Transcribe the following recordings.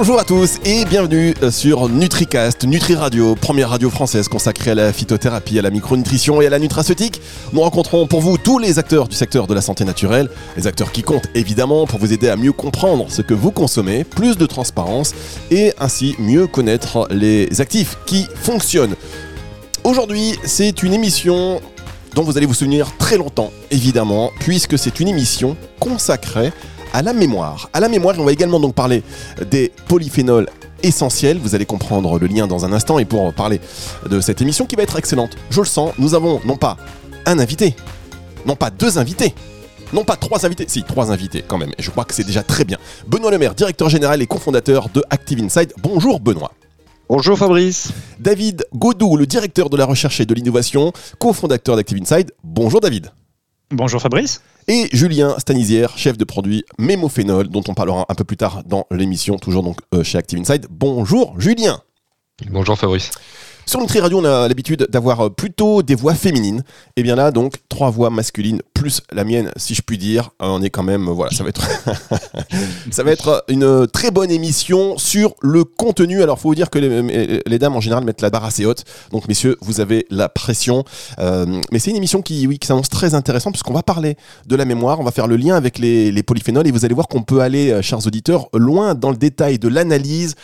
Bonjour à tous et bienvenue sur NutriCast, Nutri Radio, première radio française consacrée à la phytothérapie, à la micronutrition et à la nutraceutique. Nous rencontrons pour vous tous les acteurs du secteur de la santé naturelle, les acteurs qui comptent évidemment pour vous aider à mieux comprendre ce que vous consommez, plus de transparence et ainsi mieux connaître les actifs qui fonctionnent. Aujourd'hui, c'est une émission dont vous allez vous souvenir très longtemps, évidemment, puisque c'est une émission consacrée la mémoire. À la mémoire, on va également donc parler des polyphénols essentiels. Vous allez comprendre le lien dans un instant et pour parler de cette émission qui va être excellente, je le sens, nous avons non pas un invité, non pas deux invités, non pas trois invités, si trois invités quand même, et je crois que c'est déjà très bien. Benoît Lemaire, directeur général et cofondateur de Active Inside. Bonjour Benoît. Bonjour Fabrice. David Godou, le directeur de la recherche et de l'innovation, cofondateur d'Active Inside. Bonjour David. Bonjour Fabrice. Et Julien Stanisière, chef de produit Mémophénol, dont on parlera un peu plus tard dans l'émission, toujours donc euh, chez Active Inside. Bonjour Julien. Bonjour Fabrice. Sur Nutri Radio, on a l'habitude d'avoir euh, plutôt des voix féminines. Et bien là, donc, trois voix masculines plus la mienne, si je puis dire. Euh, on est quand même, voilà, ça va être, ça va être une très bonne émission sur le contenu. Alors, faut vous dire que les, dames en général mettent la barre assez haute. Donc, messieurs, vous avez la pression. Euh, mais c'est une émission qui, oui, qui s'annonce très intéressante puisqu'on va parler de la mémoire. On va faire le lien avec les, les polyphénols et vous allez voir qu'on peut aller, chers auditeurs, loin dans le détail de l'analyse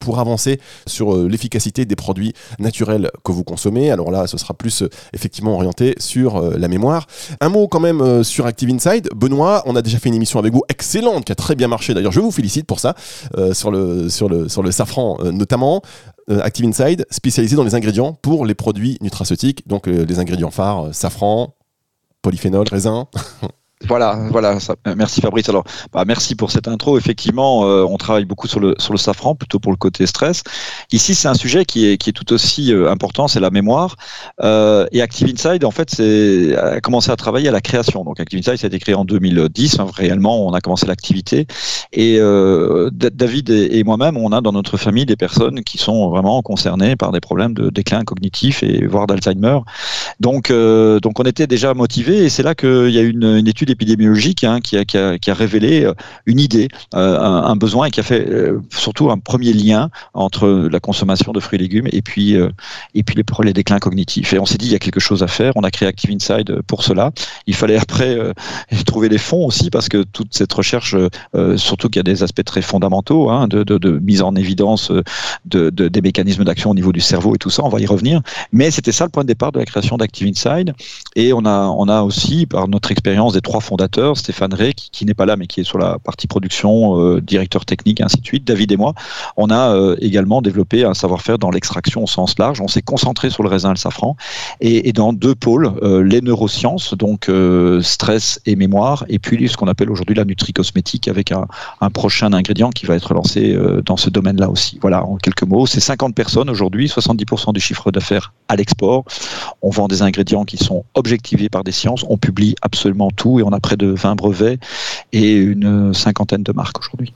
pour avancer sur l'efficacité des produits naturels que vous consommez. Alors là, ce sera plus euh, effectivement orienté sur euh, la mémoire. Un mot quand même euh, sur Active Inside. Benoît, on a déjà fait une émission avec vous excellente, qui a très bien marché. D'ailleurs, je vous félicite pour ça, le, sur, le, sur le safran notamment. Active Inside, spécialisé dans les ingrédients pour les produits nutraceutiques, donc les ingrédients phares, safran, polyphénol, raisin. Voilà, voilà. Euh, merci Fabrice. Alors, bah, merci pour cette intro. Effectivement, euh, on travaille beaucoup sur le sur le safran, plutôt pour le côté stress. Ici, c'est un sujet qui est qui est tout aussi euh, important, c'est la mémoire. et Active Inside, en fait, c'est a commencé à travailler à la création. Donc, Active Inside, ça a été créé en 2010. Hein, réellement, on a commencé l'activité. Et David et, moi-même, on a dans notre famille des personnes qui sont vraiment concernées par des problèmes de déclin cognitif et voire d'Alzheimer. Donc, donc, on était déjà motivés. Et c'est là qu'il y a une, une étude épidémiologique hein, qui, a, révélé euh, une idée, euh, un, besoin et qui a fait euh, surtout un premier lien entre la consommation de fruits et légumes et puis, et puis les, déclins cognitifs. Et on s'est dit, il y a quelque chose à faire. On a créé Active Inside pour cela. Il fallait après trouver les fonds aussi parce que toute cette recherche, surtout qu'il y a des aspects très fondamentaux hein, de, mise en évidence de, des mécanismes d'action au niveau du cerveau et tout ça, on va y revenir. Mais c'était ça le point de départ de la création d'Active Inside. Et on a aussi, par notre expérience des trois fondateur, Stéphane Rey, qui, n'est pas là, mais qui est sur la partie production, euh, directeur technique, ainsi de suite, David et moi, on a euh, également développé un savoir-faire dans l'extraction au sens large. On s'est concentré sur le raisin et le safran, et, dans deux pôles, euh, les neurosciences, donc stress et mémoire, et puis ce qu'on appelle aujourd'hui la nutri-cosmétique, avec un, un, prochain ingrédient qui va être lancé dans ce domaine-là aussi. Voilà, en quelques mots, c'est 50 personnes aujourd'hui, 70% du chiffre d'affaires à l'export. On vend des ingrédients qui sont objectivés par des sciences, on publie absolument tout, et on a près de 20 brevets et une cinquantaine de marques aujourd'hui.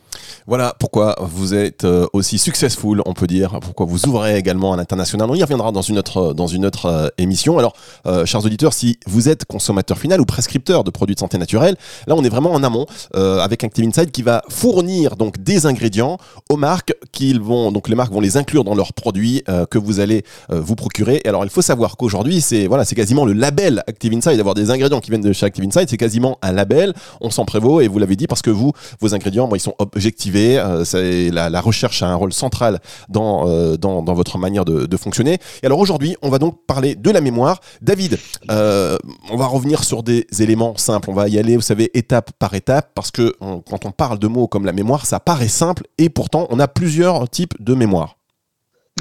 Voilà pourquoi vous êtes euh, aussi successful, on peut dire, pourquoi vous ouvrez également à l'international. On y reviendra dans une autre, dans une autre euh, émission. Alors, euh, chers auditeurs, si vous êtes consommateur final ou prescripteur de produits de santé naturelle, là on est vraiment en amont avec Active Inside qui va fournir donc des ingrédients aux marques qu'ils vont donc les marques vont les inclure dans leurs produits que vous allez vous procurer. Et alors il faut savoir qu'aujourd'hui c'est voilà c'est quasiment le label Active Inside d'avoir des ingrédients qui viennent de chez Active Inside, c'est quasiment un label. On s'en prévaut et vous l'avez dit parce que vous vos ingrédients bon, ils sont objectivés euh, la, recherche a un rôle central dans, euh, dans, votre manière de, fonctionner. Et alors aujourd'hui, on va donc parler de la mémoire. David, euh, on va revenir sur des éléments simples. On va y aller, vous savez, étape par étape, parce que quand on parle de mots comme la mémoire, ça paraît simple et pourtant on a plusieurs types de mémoire.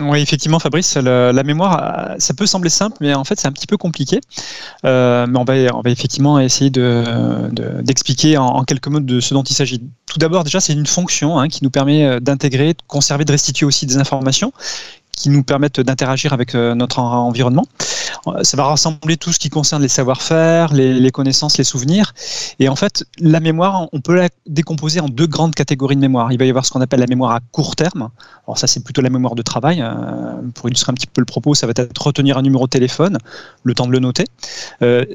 Oui, effectivement, Fabrice, la, mémoire, ça peut sembler simple, mais en fait, c'est un petit peu compliqué. Euh, mais on va, effectivement essayer d'expliquer de, en, quelques mots de ce dont il s'agit. Tout d'abord, déjà, c'est une fonction hein, qui nous permet euh, d'intégrer, de conserver, de restituer aussi des informations qui nous permettent d'interagir avec euh, notre environnement. Ça va rassembler tout ce qui concerne les savoir-faire, les, connaissances, les souvenirs. Et en fait, la mémoire, on peut la décomposer en deux grandes catégories de mémoire. Il va y avoir ce qu'on appelle la mémoire à court terme. Alors ça, c'est plutôt la mémoire de travail. Euh, pour illustrer un petit peu le propos, ça va être retenir un numéro de téléphone, le temps de le noter.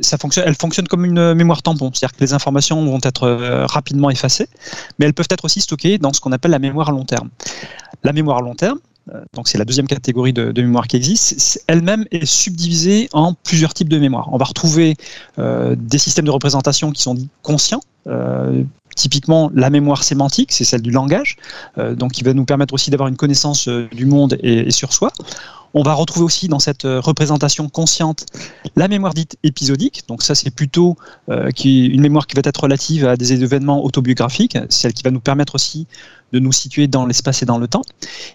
ça fonctionne, elle fonctionne comme une mémoire tampon, c'est-à-dire que les informations vont être rapidement effacées, mais elles peuvent être aussi stockées dans ce qu'on appelle la mémoire à long terme. La mémoire à long terme, donc c'est la deuxième catégorie de, mémoire qui existe, elle-même est subdivisée en plusieurs types de mémoire. On va retrouver des systèmes de représentation qui sont dits conscients, Typiquement, la mémoire sémantique, c'est celle du langage, euh, donc qui va nous permettre aussi d'avoir une connaissance euh, du monde et, sur soi. On va retrouver aussi dans cette euh, représentation consciente la mémoire dite épisodique. Donc ça, c'est plutôt une mémoire qui va être relative à des événements autobiographiques, celle qui va nous permettre aussi de nous situer dans l'espace et dans le temps.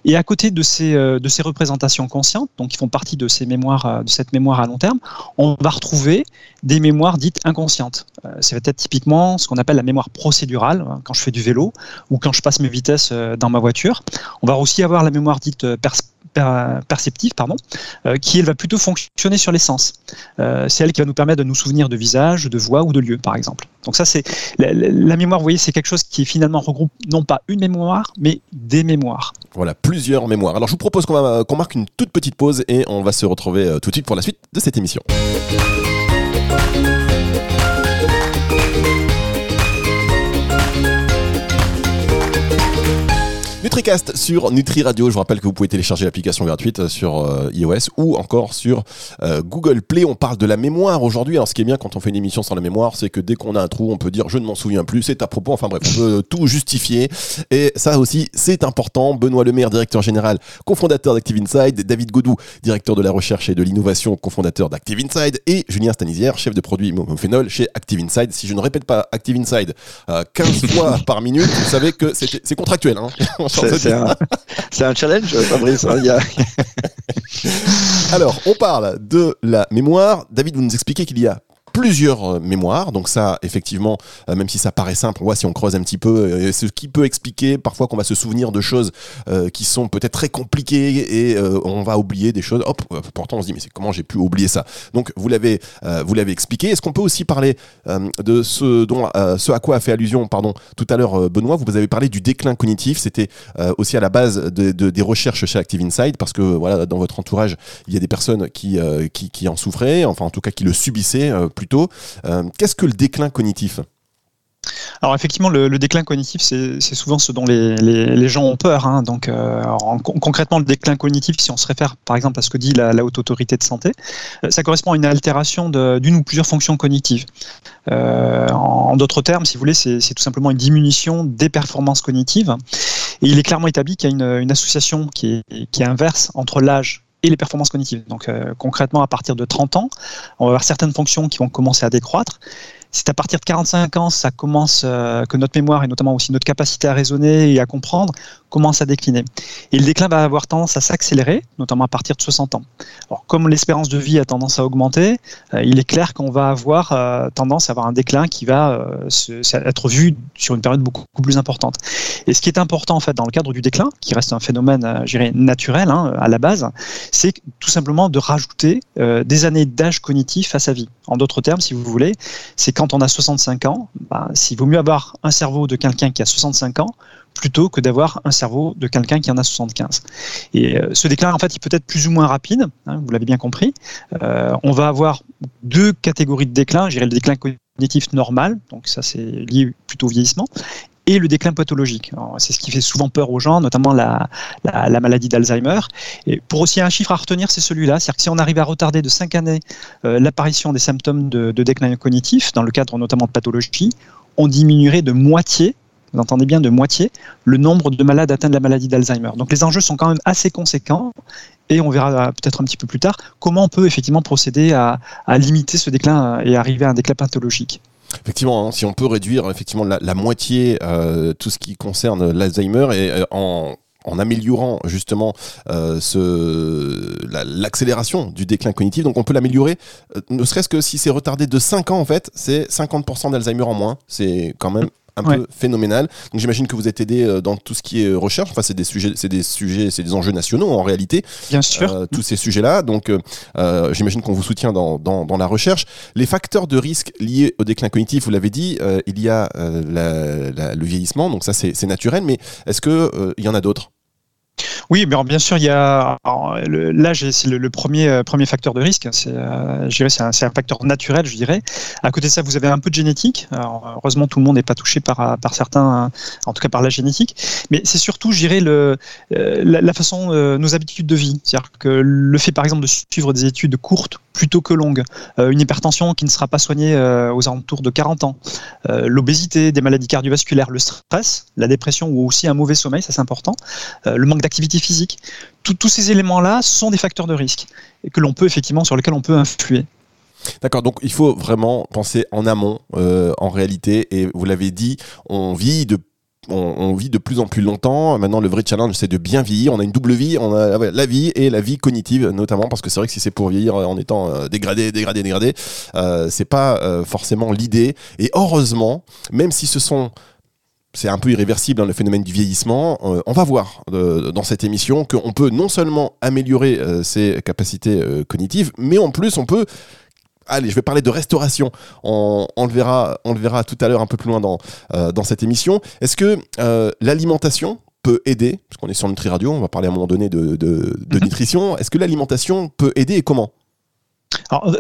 Et à côté de ces, ces représentations conscientes, qui font partie mémoires, de cette mémoire à long terme, on va retrouver des mémoires dites inconscientes. ça va être typiquement ce qu'on appelle la mémoire procédurale, hein, quand je fais du vélo ou quand je passe mes vitesses dans ma voiture. On va aussi avoir la mémoire dite perceptive, pardon, euh, qui elle va plutôt fonctionner sur les sens. Euh, c'est elle qui va nous permettre de nous souvenir de visages, de voix ou de lieux, par exemple. Donc ça, c'est la, mémoire. Vous voyez, c'est quelque chose qui finalement regroupe non pas une mémoire, mais des mémoires. Voilà, plusieurs mémoires. Alors je vous propose qu'on marque une toute petite pause et on va se retrouver euh, tout de suite pour la suite de cette émission. NutriCast sur Nutri Radio. Je vous rappelle que vous pouvez télécharger l'application gratuite euh, sur euh, iOS ou encore sur euh, Google Play. On parle de la mémoire aujourd'hui. Alors, ce qui est bien quand on fait une émission sans la mémoire, c'est que dès qu'on a un trou, on peut dire je ne m'en souviens plus, c'est à propos. Enfin bref, on peut tout justifier. Et ça aussi, c'est important. Benoît Lemaire, directeur général, cofondateur d'Active Inside. David Godou, directeur de la recherche et de l'innovation, cofondateur d'Active Inside. Et Julien Stanisière, chef de produit Phénol chez Active Inside. Si je ne répète pas Active Inside 15 fois par minute, vous savez que c'est contractuel. Hein C'est un, challenge, Fabrice. Hein, Alors, on parle de la mémoire. David, vous nous expliquez qu'il y a plusieurs euh, mémoires. Donc ça, effectivement, euh, même si ça paraît simple, on voit si on creuse un petit peu, euh, ce qui peut expliquer parfois qu'on va se souvenir de choses qui sont peut-être très compliquées et on va oublier des choses. Hop, pourtant on se dit mais c'est comment j'ai pu oublier ça? Donc vous l'avez, vous l'avez expliqué. Est-ce qu'on peut aussi parler de ce dont, ce à quoi a fait allusion, pardon, tout à l'heure Benoît? Vous avez parlé du déclin cognitif. C'était aussi à la base de, des recherches chez Active Inside parce que voilà, dans votre entourage, il y a des personnes qui, qui, en souffraient, enfin en tout cas qui le subissaient euh, qu'est-ce que le déclin cognitif alors effectivement, le, déclin cognitif, c'est souvent ce dont les, gens ont peur. Hein. Donc euh, concrètement, le déclin cognitif, si on se réfère par exemple à ce que dit la, haute autorité de santé, euh, ça correspond à une altération d'une ou plusieurs fonctions cognitives. en, d'autres termes, si vous voulez, c'est tout simplement une diminution des performances cognitives. Et il est clairement établi qu'il y a une, association qui est inverse entre l'âge et les performances cognitives. Donc euh, concrètement, à partir de 30 ans, on va avoir certaines fonctions qui vont commencer à décroître c'est à partir de 45 ans, euh, que notre mémoire et notamment aussi notre capacité à raisonner et à comprendre commence à décliner. Et le déclin va avoir tendance à s'accélérer, notamment à partir de 60 ans. Alors, comme l'espérance de vie a tendance à augmenter, euh, il est clair qu'on va avoir euh, tendance à avoir un déclin qui va être vu sur une période beaucoup, plus importante. Et ce qui est important en fait dans le cadre du déclin, qui reste un phénomène, naturel hein, à la base, c'est tout simplement de rajouter des années d'âge cognitif à sa vie. En d'autres termes, si vous voulez, c'est quand on a 65 ans, bah, s'il vaut mieux avoir un cerveau de quelqu'un qui a 65 ans plutôt que d'avoir un cerveau de quelqu'un qui en a 75. Et euh, ce déclin, en fait, il peut être plus ou moins rapide, hein, vous l'avez bien compris. Euh, on va avoir deux catégories de déclin. J'irai le déclin cognitif normal, donc ça c'est lié plutôt au vieillissement, et le déclin pathologique. C'est ce qui fait souvent peur aux gens, notamment la, la, maladie d'Alzheimer. Et pour aussi un chiffre à retenir, c'est celui-là. C'est-à-dire que si on arrive à retarder de 5 années euh, l'apparition des symptômes de, déclin cognitif, dans le cadre notamment de pathologie, on diminuerait de moitié vous entendez bien de moitié, le nombre de malades atteints de la maladie d'Alzheimer. Donc les enjeux sont quand même assez conséquents et on verra peut-être un petit peu plus tard comment on peut effectivement procéder à, à limiter ce déclin et arriver à un déclin pathologique. Effectivement, hein, si on peut réduire effectivement la, moitié euh, tout ce qui concerne l'Alzheimer et euh, en améliorant justement euh, l'accélération du déclin cognitif. Donc on peut l'améliorer, ne serait-ce que si c'est retardé de 5 ans en fait, c'est 50% d'Alzheimer en moins. C'est quand même un peu phénoménal. Donc j'imagine que vous êtes aidé euh, dans tout ce qui est euh, recherche. Enfin, c'est des sujets, c'est des sujets, c'est des enjeux nationaux en réalité. Bien sûr. Euh, tous ces sujets-là. Donc j'imagine qu'on vous soutient dans, dans, la recherche. Les facteurs de risque liés au déclin cognitif, vous l'avez dit, il y a le vieillissement. Donc ça, c'est naturel. Mais est-ce que il y en a d'autres? Oui, mais bien sûr, il y a l'âge, c'est le, premier euh, premier facteur de risque. C'est, euh, c'est un, facteur naturel, je dirais. À côté de ça, vous avez un peu de génétique. heureusement, tout le monde n'est pas touché par par certains, en tout cas par la génétique. Mais c'est surtout, je dirais, le la, façon, nos habitudes de vie. C'est-à-dire que le fait, par exemple, de suivre des études courtes plutôt que longues, une hypertension qui ne sera pas soignée aux alentours de 40 ans, l'obésité, des maladies cardiovasculaires, le stress, la dépression ou aussi un mauvais sommeil, ça c'est important, le manque d'activité physique. tous ces éléments-là sont des facteurs de risque et que l'on peut effectivement sur lesquels on peut influer. D'accord, donc il faut vraiment penser en amont, euh, en réalité, et vous l'avez dit, on vit de on, vit de plus en plus longtemps. Maintenant, le vrai challenge, c'est de bien vieillir. On a une double vie. On a la vie et la vie cognitive, notamment parce que c'est vrai que si c'est pour vieillir en étant euh, dégradé, dégradé, dégradé, euh, c'est pas forcément l'idée. Et heureusement, même si ce sont c'est un peu irréversible, hein, le phénomène du vieillissement. Euh, on va voir euh, dans cette émission qu'on peut non seulement améliorer euh, ses capacités cognitives, mais en plus on peut allez, je vais parler de restauration. On, le, verra, tout à l'heure un peu plus loin dans, cette émission. Est-ce que l'alimentation peut aider? Parce qu'on est sur Nutri Radio, on va parler à un moment donné de, nutrition. Est-ce que l'alimentation peut aider et comment?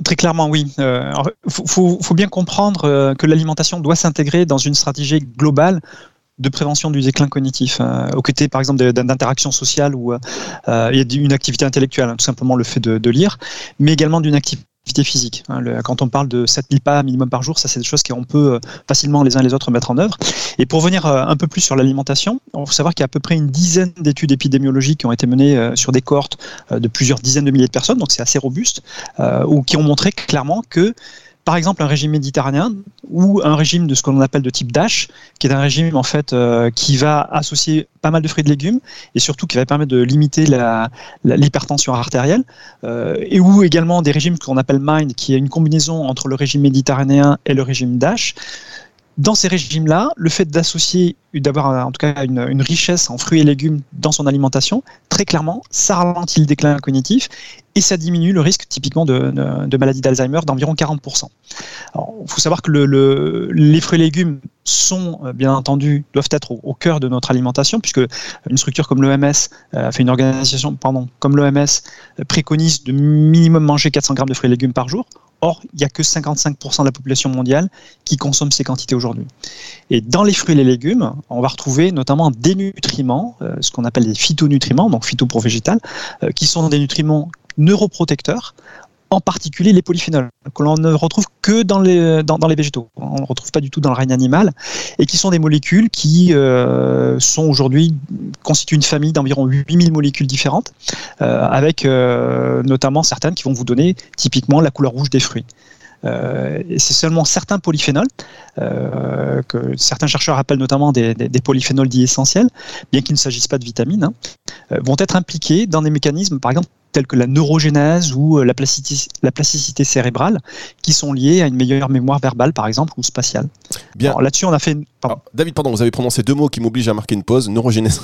Très clairement, oui. Il faut, faut, bien comprendre que l'alimentation doit s'intégrer dans une stratégie globale de prévention du déclin cognitif, euh, aux côtés par exemple d'interaction sociale ou euh, une activité intellectuelle, hein, tout simplement le fait de, lire, mais également d'une activité physique. Hein. quand on parle de 7000 pas minimum par jour, ça c'est des choses qu'on peut euh, facilement les uns les autres mettre en œuvre. Et pour revenir euh, un peu plus sur l'alimentation, il faut savoir qu'il y a à peu près une dizaine d'études épidémiologiques qui ont été menées sur des cohortes de plusieurs dizaines de milliers de personnes, donc c'est assez robuste, ou qui ont montré clairement que par exemple un régime méditerranéen ou un régime de ce qu'on appelle de type DASH, qui est un régime en fait euh, qui va associer pas mal de fruits et de légumes et surtout qui va permettre de limiter l'hypertension artérielle, euh, et ou également des régimes qu'on appelle MIND, qui est une combinaison entre le régime méditerranéen et le régime DASH dans ces régimes-là, le fait d'associer, d'avoir en tout cas une, richesse en fruits et légumes dans son alimentation, très clairement, ça ralentit le déclin cognitif et ça diminue le risque typiquement de, maladie d'Alzheimer d'environ 40%. Il faut savoir que le, les fruits et légumes sont, euh, bien entendu, doivent être au, cœur de notre alimentation, puisque une structure comme l'OMS, euh, une organisation, pardon, comme l'OMS euh, préconise de minimum manger 400 grammes de fruits et légumes par jour. Or, il n'y a que 55% de la population mondiale qui consomme ces quantités aujourd'hui. Et dans les fruits et les légumes, on va retrouver notamment des nutriments, euh, ce qu'on appelle des phytonutriments, donc phytopro-végétal, euh, qui sont des nutriments neuroprotecteurs en particulier les polyphénols, que l'on ne retrouve que dans les, dans, les végétaux. On ne retrouve pas du tout dans le règne animal, et qui sont des molécules qui euh, sont aujourd'hui, constituent une famille d'environ 8000 molécules différentes, euh, avec euh, notamment certaines qui vont vous donner typiquement la couleur rouge des fruits. c'est seulement certains polyphénols, que certains chercheurs appellent notamment des, polyphénols dits essentiels, bien qu'il ne s'agisse pas de vitamines, hein, vont être impliqués dans des mécanismes, par exemple, telles que la neurogénèse ou euh, la plasticité, la plasticité cérébrale, qui sont liées à une meilleure mémoire verbale, par exemple, ou spatiale. Bien. Là-dessus, on a fait. David, pardon, vous avez prononcé deux mots qui m'obligent à marquer une pause. Neurogénèse.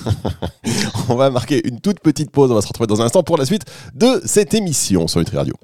on va marquer une toute petite pause. On va se retrouver dans un instant pour la suite de cette émission sur Nutri Radio.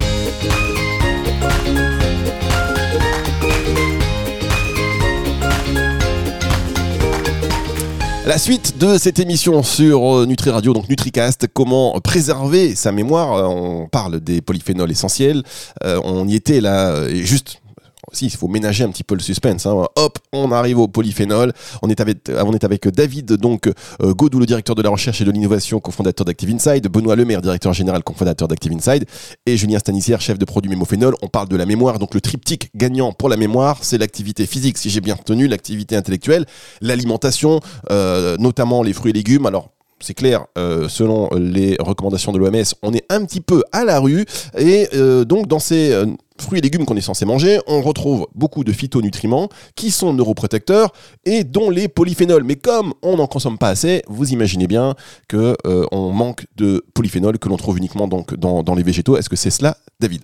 La suite de cette émission sur euh, Nutri Radio, donc NutriCast, comment préserver sa mémoire. Euh, on parle des polyphénols essentiels. Euh, on y était là, juste si, il faut ménager un petit peu le suspense. Hein. Hop, on arrive au polyphénol. On est avec, on est avec David donc euh, Godou, le directeur de la recherche et de l'innovation, cofondateur d'Active Inside, Benoît Lemaire, directeur général, cofondateur d'Active Inside, et Julien Stanissière, chef de produit mémophénol. On parle de la mémoire, donc le triptyque gagnant pour la mémoire, c'est l'activité physique, si j'ai bien retenu, l'activité intellectuelle, l'alimentation, euh, notamment les fruits et légumes. Alors c'est clair, euh, selon les recommandations de l'OMS, on est un petit peu à la rue. Et donc, dans ces fruits et légumes qu'on est censé manger, on retrouve beaucoup de phytonutriments qui sont neuroprotecteurs et dont les polyphénols. Mais comme on n'en consomme pas assez, vous imaginez bien qu'on manque de polyphénols que l'on trouve uniquement dans, dans les végétaux. Est-ce que c'est cela, David?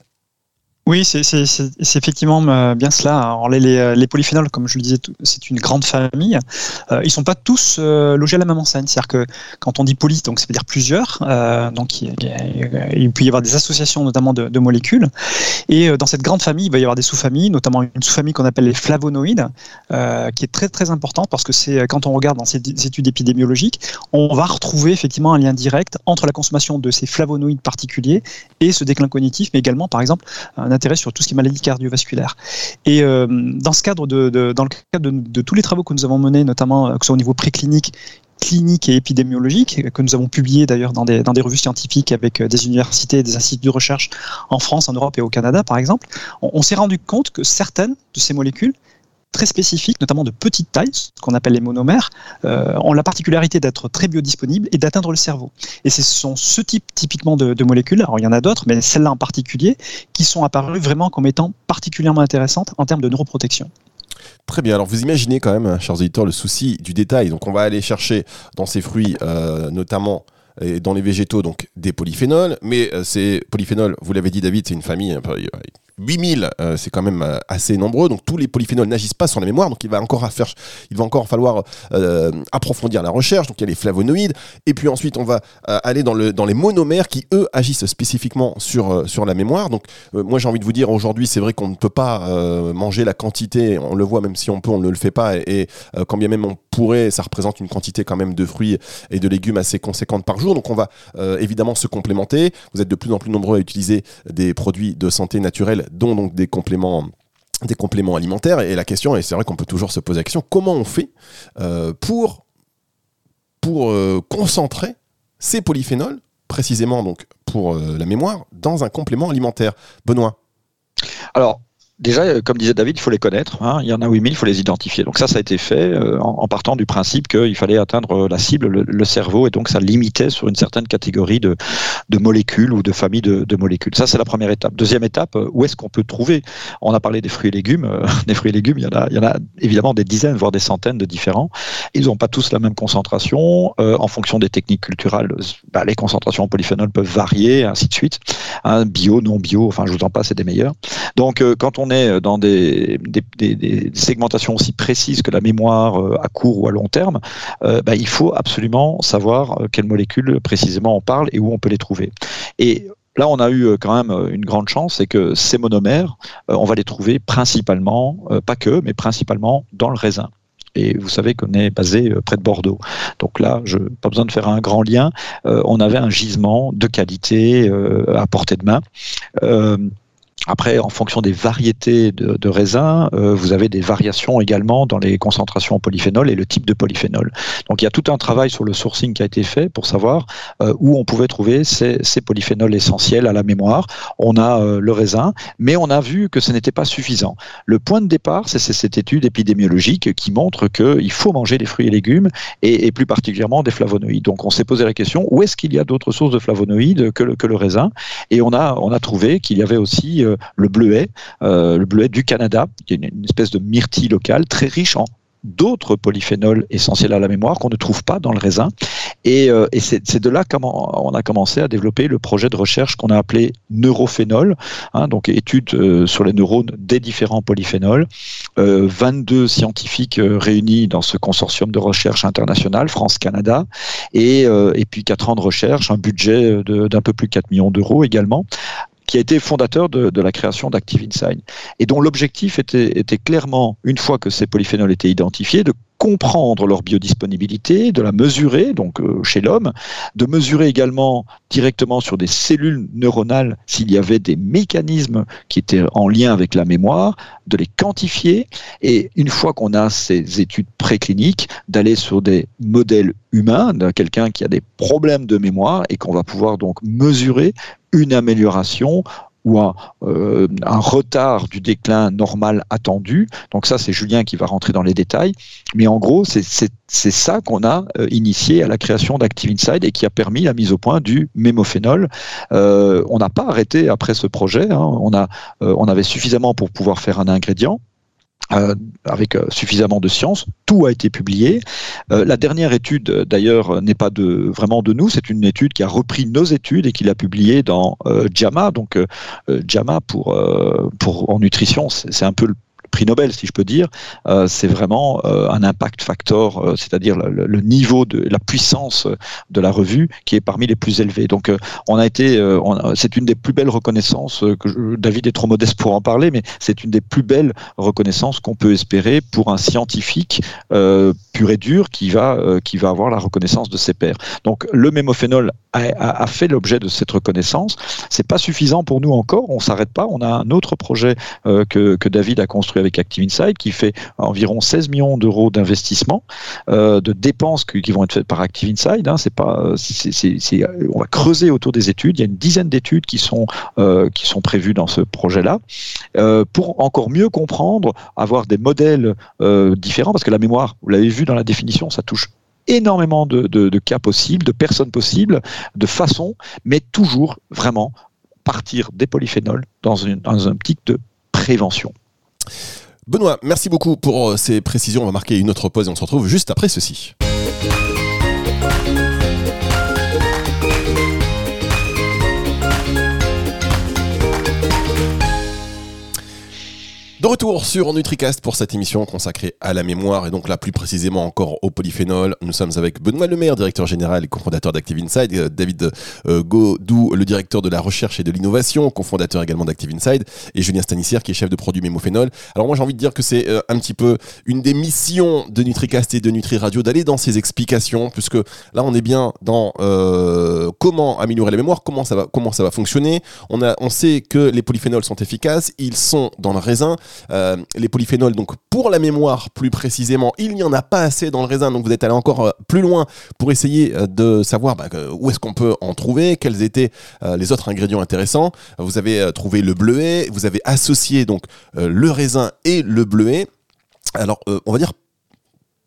Oui, c'est effectivement euh, bien cela. Alors, les, polyphénols, comme je le disais, c'est une grande famille. Euh, ils ne sont pas tous euh, logés à la même enseigne. C'est-à-dire que quand on dit poly, donc ça veut dire plusieurs. donc il, peut y avoir des associations notamment de, de, molécules. Et dans cette grande famille, il va y avoir des sous-familles, notamment une sous-famille qu'on appelle les flavonoïdes, qui est très très importante parce que c'est quand on regarde dans ces études épidémiologiques, on va retrouver effectivement un lien direct entre la consommation de ces flavonoïdes particuliers et ce déclin cognitif, mais également par exemple un intérêt sur tout ce qui est maladie cardiovasculaire. Et euh, dans ce cadre, de, dans le cadre de, tous les travaux que nous avons menés, notamment euh, que ce soit au niveau préclinique, clinique et épidémiologique, que nous avons publié d'ailleurs dans des, revues scientifiques avec euh, des universités et des instituts de recherche en France, en Europe et au Canada par exemple, on s'est rendu compte que certaines de ces molécules très spécifiques, notamment de petite taille, ce qu'on appelle les monomères, euh, ont la particularité d'être très biodisponibles et d'atteindre le cerveau. Et ce sont ce type typiquement de, molécules, alors il y en a d'autres, mais celles-là en particulier, qui sont apparues vraiment comme étant particulièrement intéressantes en termes de neuroprotection. Très bien. Alors, vous imaginez quand même, chers auditeurs, le souci du détail. Donc, on va aller chercher dans ces fruits, euh, notamment dans les végétaux, donc des polyphénols. Mais euh, ces polyphénols, vous l'avez dit, David, c'est une famille 8000, euh, c'est quand même euh, assez nombreux, donc tous les polyphénols n'agissent pas sur la mémoire, donc il va encore, faire, il va encore falloir euh, approfondir la recherche, donc il y a les flavonoïdes, et puis ensuite on va aller dans, le, dans les monomères qui, eux, agissent spécifiquement sur, sur la mémoire. Donc moi j'ai envie de vous dire, aujourd'hui c'est vrai qu'on ne peut pas manger la quantité, on le voit même si on peut, on ne le fait pas, et, quand bien même on pourrait, ça représente une quantité quand même de fruits et de légumes assez conséquente par jour, donc on va évidemment se complémenter, vous êtes de plus en plus nombreux à utiliser des produits de santé naturelle dont donc des compléments des compléments alimentaires. Et la question, et c'est vrai qu'on peut toujours se poser la question, comment on fait euh, pour, pour euh, concentrer ces polyphénols, précisément donc pour euh, la mémoire, dans un complément alimentaire? Benoît? Alors, Déjà, euh, comme disait David, il faut les connaître. Hein. Il y en a 8000, il faut les identifier. Donc ça, ça a été fait euh, en, partant du principe qu'il fallait atteindre la cible, le, cerveau, et donc ça limitait sur une certaine catégorie de, de molécules ou de familles de, de molécules. Ça, c'est la première étape. Deuxième étape, euh, où est-ce qu'on peut trouver? On a parlé des fruits et légumes. des fruits et légumes, il y, en a, il y en a évidemment des dizaines, voire des centaines de différents. Ils n'ont pas tous la même concentration. en fonction des techniques culturelles, bah, les concentrations en polyphénol peuvent varier, ainsi de suite. Hein, bio, non bio, enfin, je vous en passe, c'est des meilleurs. Donc, quand on est dans des, segmentations aussi précises que la mémoire euh, à court ou à long terme, euh, bah, il faut absolument savoir euh, quelles molécules précisément on parle et où on peut les trouver. Et Là, on a eu quand même une grande chance, c'est que ces monomères, on va les trouver principalement, pas que, mais principalement dans le raisin. Et vous savez qu'on est basé près de Bordeaux. Donc là, je pas besoin de faire un grand lien. on avait un gisement de qualité à portée de main. Après, en fonction des variétés de, raisins, euh, vous avez des variations également dans les concentrations en polyphénol et le type de polyphénol. Donc il y a tout un travail sur le sourcing qui a été fait pour savoir euh, où on pouvait trouver ces, polyphénols essentiels à la mémoire. On a euh, le raisin, mais on a vu que ce n'était pas suffisant. Le point de départ, c'est cette étude épidémiologique qui montre qu'il faut manger des fruits et légumes et, plus particulièrement des flavonoïdes. Donc on s'est posé la question où est-ce qu'il y a d'autres sources de flavonoïdes que le, raisin? Et on a trouvé qu'il y avait aussi le bleuet, euh, le bleuet du Canada, qui est une espèce de myrtille locale très riche en d'autres polyphénols essentiels à la mémoire qu'on ne trouve pas dans le raisin. Et, euh, c'est de là qu'on a commencé à développer le projet de recherche qu'on a appelé neurophénol, hein, donc étude euh, sur les neurones des différents polyphénols. 22 scientifiques réunis dans ce consortium de recherche international, France-Canada, et, et puis 4 ans de recherche, un budget d'un peu plus de 4 millions d'euros également, qui a été fondateur de, la création d'Active Insight et dont l'objectif était, clairement, une fois que ces polyphénols étaient identifiés, de comprendre leur biodisponibilité, de la mesurer, donc euh, chez l'homme, de mesurer également directement sur des cellules neuronales s'il y avait des mécanismes qui étaient en lien avec la mémoire, de les quantifier, et une fois qu'on a ces études précliniques, d'aller sur des modèles humains, quelqu'un qui a des problèmes de mémoire, et qu'on va pouvoir donc mesurer une amélioration ou euh, un, retard du déclin normal attendu. Donc ça, c'est Julien qui va rentrer dans les détails. Mais en gros, c'est ça qu'on a euh, initié à la création d'Active Inside et qui a permis la mise au point du mémophénol. Euh, on n'a pas arrêté après ce projet. Hein. On, avait suffisamment pour pouvoir faire un ingrédient. Euh, avec euh, suffisamment de science. Tout a été publié. Euh, la dernière étude, d'ailleurs, n'est pas de, vraiment de nous. C'est une étude qui a repris nos études et qui l'a publiée dans JAMA. Donc, JAMA pour, pour en nutrition, c'est un peu le prix Nobel, si je peux dire, euh, c'est vraiment euh, un impact factor, euh, c'est-à-dire le, niveau de la puissance de la revue qui est parmi les plus élevés. Donc, on a été, c'est une des plus belles reconnaissances que David est trop modeste pour en parler, mais c'est une des plus belles reconnaissances qu'on peut espérer pour un scientifique pur et dur qui va qui va avoir la reconnaissance de ses pairs. Donc, le mémophénol a, a fait l'objet de cette reconnaissance. C'est pas suffisant pour nous encore. On s'arrête pas. On a un autre projet que, que David a construit avec Active Insight qui fait environ 16 millions d'euros d'investissement, euh, de dépenses qui, vont être faites par Active Insight. Hein, pas, c'est, on va creuser autour des études. Il y a une dizaine d'études qui sont euh, prévues dans ce projet-là euh, pour encore mieux comprendre, avoir des modèles différents parce que la mémoire, vous l'avez vu dans la définition, ça touche énormément de, cas possibles, de personnes possibles, de façons, mais toujours vraiment partir des polyphénols dans dans un optique de prévention. Benoît, merci beaucoup pour euh, ces précisions. On va marquer une autre pause et on se retrouve juste après ceci. De retour sur NutriCast pour cette émission consacrée à la mémoire et donc là plus précisément encore au polyphénol. Nous sommes avec Benoît Lemaire, directeur général et cofondateur d'Active Inside, euh, David euh, Godou, le directeur de la recherche et de l'innovation, cofondateur également d'Active Inside, et Julien Stanissière qui est chef de produit mémophénol. Alors moi j'ai envie de dire que c'est euh, un petit peu une des missions de NutriCast et de Nutri Radio d'aller dans ces explications, puisque là on est bien dans comment améliorer la mémoire, comment ça va, comment ça va fonctionner. On, a, on sait que les polyphénols sont efficaces, ils sont dans le raisin. Euh, les polyphénols, donc pour la mémoire plus précisément, il n'y en a pas assez dans le raisin, donc vous êtes allé encore euh, plus loin pour essayer euh, de savoir bah, où est-ce qu'on peut en trouver, quels étaient les autres ingrédients intéressants. Vous avez trouvé le bleuet, vous avez associé donc le raisin et le bleuet. Alors, on va dire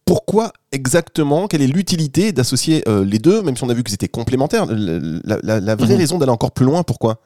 pourquoi exactement Quelle est l'utilité d'associer les deux, même si on a vu qu'ils étaient complémentaires La, vraie mhm. raison d'aller encore plus loin, pourquoi?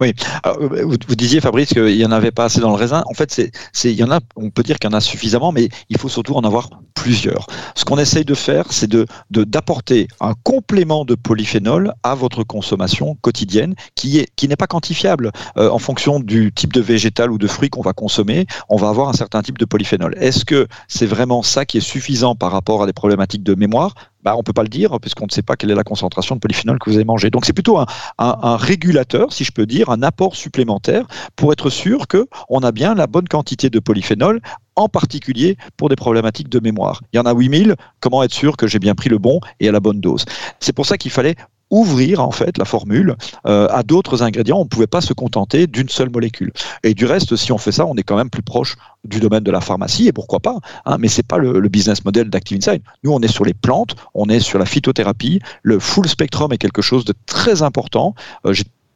Oui, euh, vous, disiez Fabrice qu'il n'y en avait pas assez dans le raisin. En fait, il y en a, on peut dire qu'il y en a suffisamment, mais il faut surtout en avoir plusieurs. Ce qu'on essaye de faire, c'est d'apporter un complément de polyphénol à votre consommation quotidienne qui n'est pas quantifiable euh, en fonction du type de végétal ou de fruit qu'on va consommer. On va avoir un certain type de polyphénol. Est-ce que c'est vraiment ça qui est suffisant par rapport à des problématiques de mémoire? Bah, on ne peut pas le dire puisqu'on ne sait pas quelle est la concentration de polyphénol que vous avez mangé. Donc c'est plutôt un, régulateur, si je peux dire, un apport supplémentaire pour être sûr qu'on a bien la bonne quantité de polyphénol en particulier pour des problématiques de mémoire. Il y en a 8000, comment être sûr que j'ai bien pris le bon et à la bonne dose? C'est pour ça qu'il fallait ouvrir en fait la formule euh, à d'autres ingrédients. On ne pouvait pas se contenter d'une seule molécule. Et du reste, si on fait ça, on est quand même plus proche du domaine de la pharmacie et pourquoi pas. Hein, mais c'est pas le, business model d'Active Insight. Nous, on est sur les plantes, on est sur la phytothérapie. Le full spectrum est quelque chose de très important. Euh,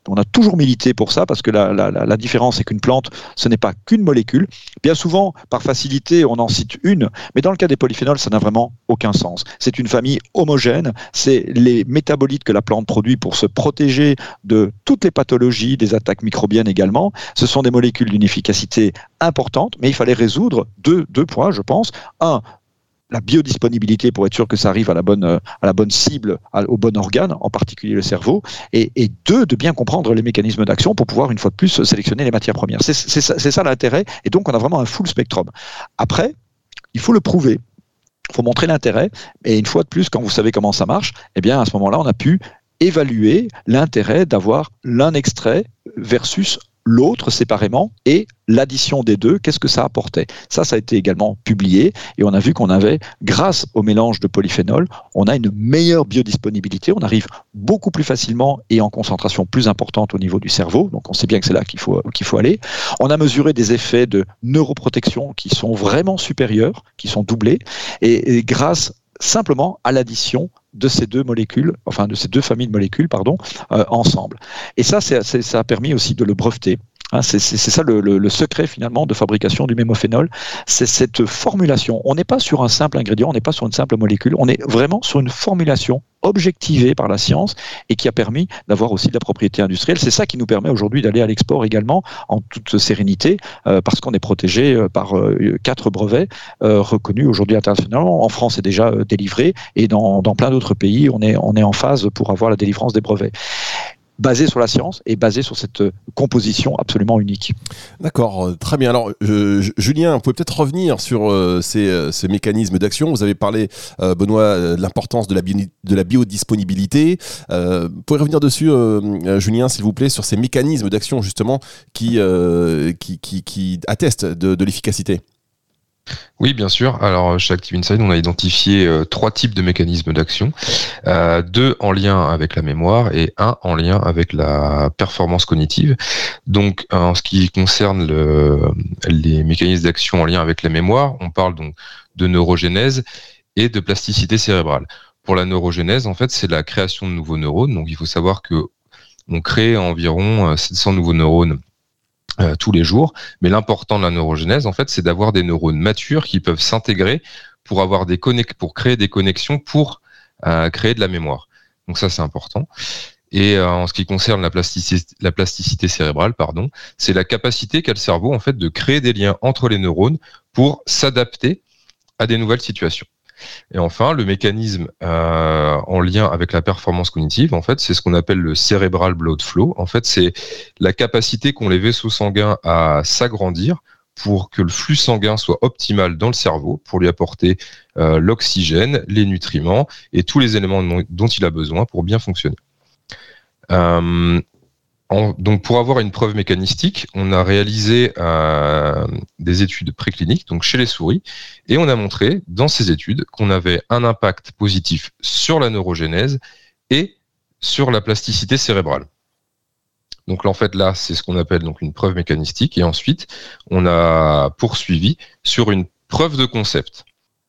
on a toujours milité pour ça parce que la, différence, c'est qu'une plante, ce n'est pas qu'une molécule. Bien souvent, par facilité, on en cite une, mais dans le cas des polyphénols, ça n'a vraiment aucun sens. C'est une famille homogène, c'est les métabolites que la plante produit pour se protéger de toutes les pathologies, des attaques microbiennes également. Ce sont des molécules d'une efficacité importante, mais il fallait résoudre deux, deux points, je pense. Un, la biodisponibilité pour être sûr que ça arrive à la bonne, bonne cible, au bon organe, en particulier le cerveau, et, deux, de bien comprendre les mécanismes d'action pour pouvoir, une fois de plus, sélectionner les matières premières. C'est ça, ça l'intérêt, et donc on a vraiment un full spectrum. Après, il faut le prouver. Il faut montrer l'intérêt, et une fois de plus, quand vous savez comment ça marche, eh bien, à ce moment-là, on a pu évaluer l'intérêt d'avoir l'un extrait versus l'autre séparément et l'addition des deux, qu'est-ce que ça apportait? Ça, ça a été également publié et on a vu qu'on avait, grâce au mélange de polyphénol, on a une meilleure biodisponibilité, on arrive beaucoup plus facilement et en concentration plus importante au niveau du cerveau, donc on sait bien que c'est là qu'il faut, qu'il faut aller. On a mesuré des effets de neuroprotection qui sont vraiment supérieurs, qui sont doublés, et, grâce simplement à l'addition de ces deux molécules, enfin de ces deux familles de molécules, pardon, euh, ensemble. Et ça, ça a permis aussi de le breveter Hein, c'est ça le, secret finalement de fabrication du mémophénol, c'est cette formulation. On n'est pas sur un simple ingrédient, on n'est pas sur une simple molécule, on est vraiment sur une formulation objectivée par la science et qui a permis d'avoir aussi de la propriété industrielle. C'est ça qui nous permet aujourd'hui d'aller à l'export également en toute sérénité euh, parce qu'on est protégé euh, par euh, quatre brevets reconnus aujourd'hui internationalement. En France, c'est déjà délivré et dans, plein d'autres pays, on est en phase pour avoir la délivrance des brevets basé sur la science et basé sur cette euh, composition absolument unique. D'accord, euh, très bien. Alors, Julien, vous pouvez peut-être revenir sur euh, ces, mécanismes d'action. Vous avez parlé, Benoît, de l'importance de la, biodisponibilité. vous pouvez revenir dessus, Julien, s'il vous plaît, sur ces mécanismes d'action, justement, qui, attestent de l'efficacité. Oui, bien sûr. Alors, chez Active Inside, on a identifié euh, trois types de mécanismes d'action. Euh, deux en lien avec la mémoire et un en lien avec la performance cognitive. Donc, en ce qui concerne les mécanismes d'action en lien avec la mémoire, on parle donc de neurogénèse et de plasticité cérébrale. Pour la neurogénèse, en fait, c'est la création de nouveaux neurones. Donc, il faut savoir que on crée environ 700 euh, nouveaux neurones euh, tous les jours. Mais l'important de la neurogénèse, en fait, c'est d'avoir des neurones matures qui peuvent s'intégrer pour avoir des pour créer des connexions pour euh, créer de la mémoire. Donc ça, c'est important. Et euh, en ce qui concerne la plasticité, la plasticité cérébrale, pardon, c'est la capacité qu'a le cerveau en fait de créer des liens entre les neurones pour s'adapter à des nouvelles situations. Et enfin, le mécanisme euh, en lien avec la performance cognitive, en fait, c'est ce qu'on appelle le cerebral blood flow. En fait, c'est la capacité qu'ont les vaisseaux sanguins à s'agrandir pour que le flux sanguin soit optimal dans le cerveau, pour lui apporter euh, l'oxygène, les nutriments et tous les éléments dont il a besoin pour bien fonctionner. Euh, donc pour avoir une preuve mécanistique, on a réalisé euh, des études précliniques, donc chez les souris, et on a montré dans ces études qu'on avait un impact positif sur la neurogénèse et sur la plasticité cérébrale. Donc là, en fait, là, c'est ce qu'on appelle donc une preuve mécanistique, et ensuite, on a poursuivi sur une preuve de concept.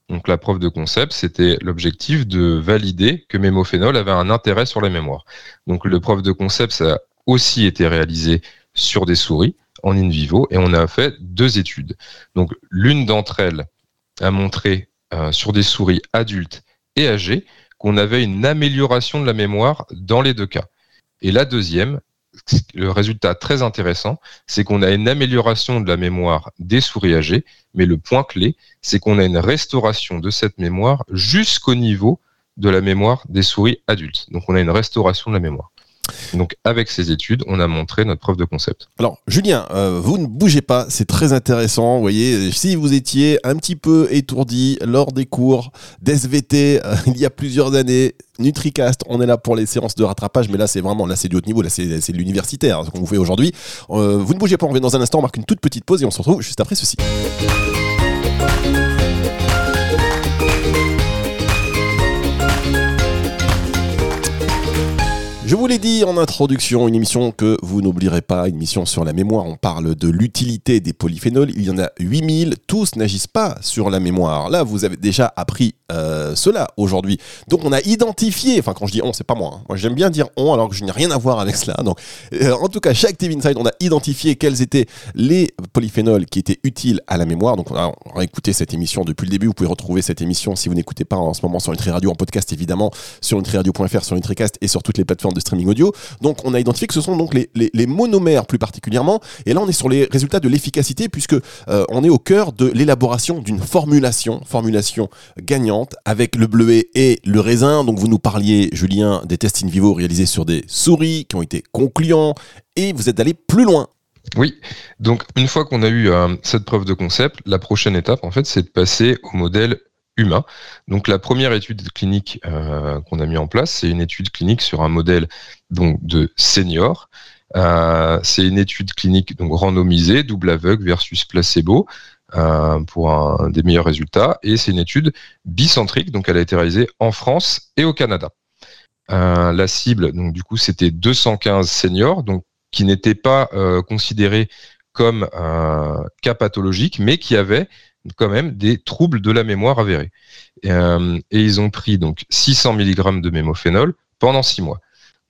Donc la preuve de concept, c'était l'objectif de valider que mémophénol avait un intérêt sur la mémoire. Donc le preuve de concept, ça aussi été réalisé sur des souris en in vivo et on a fait deux études. Donc l'une d'entre elles a montré euh, sur des souris adultes et âgées qu'on avait une amélioration de la mémoire dans les deux cas. Et la deuxième, le résultat très intéressant, c'est qu'on a une amélioration de la mémoire des souris âgées, mais le point clé, c'est qu'on a une restauration de cette mémoire jusqu'au niveau de la mémoire des souris adultes. Donc on a une restauration de la mémoire. Donc avec ces études, on a montré notre preuve de concept. Alors Julien, euh, vous ne bougez pas, c'est très intéressant. Vous voyez, si vous étiez un petit peu étourdi lors des cours d'SVT euh, il y a plusieurs années, NutriCast, on est là pour les séances de rattrapage, mais là c'est vraiment là c'est du haut niveau, là c'est de l'universitaire ce qu'on vous fait aujourd'hui. Euh, vous ne bougez pas, on revient dans un instant, on marque une toute petite pause et on se retrouve juste après ceci. Je vous l'ai dit en introduction, une émission que vous n'oublierez pas, une émission sur la mémoire. On parle de l'utilité des polyphénols. Il y en a 8000. Tous n'agissent pas sur la mémoire. Là, vous avez déjà appris euh, cela aujourd'hui. Donc, on a identifié, enfin, quand je dis on, c'est pas moi. Hein. Moi, j'aime bien dire on alors que je n'ai rien à voir avec cela. Donc, euh, en tout cas, chaque TV Inside, on a identifié quels étaient les polyphénols qui étaient utiles à la mémoire. Donc, on a, écouté cette émission depuis le début. Vous pouvez retrouver cette émission si vous n'écoutez pas en ce moment sur Nutri Radio en podcast, évidemment, sur nutriradio.fr, sur NutriCast et sur toutes les plateformes de streaming audio. Donc on a identifié que ce sont donc les, monomères plus particulièrement. Et là on est sur les résultats de l'efficacité puisque euh, on est au cœur de l'élaboration d'une formulation, formulation gagnante avec le bleuet et le raisin. Donc vous nous parliez, Julien, des tests in vivo réalisés sur des souris qui ont été concluants et vous êtes allé plus loin. Oui, donc une fois qu'on a eu euh, cette preuve de concept, la prochaine étape, en fait, c'est de passer au modèle humain. Donc la première étude clinique euh, qu'on a mis en place, c'est une étude clinique sur un modèle de senior. Euh, c'est une étude clinique donc randomisée, double aveugle versus placebo euh, pour des meilleurs résultats. Et c'est une étude bicentrique, donc elle a été réalisée en France et au Canada. la cible, donc du coup, c'était 215 seniors, qui n'étaient pas considérés comme cas pathologiques, mais qui avaient quand même des troubles de la mémoire avérés. Euh, et, ils ont pris donc 600 mg de mémophénol pendant 6 mois.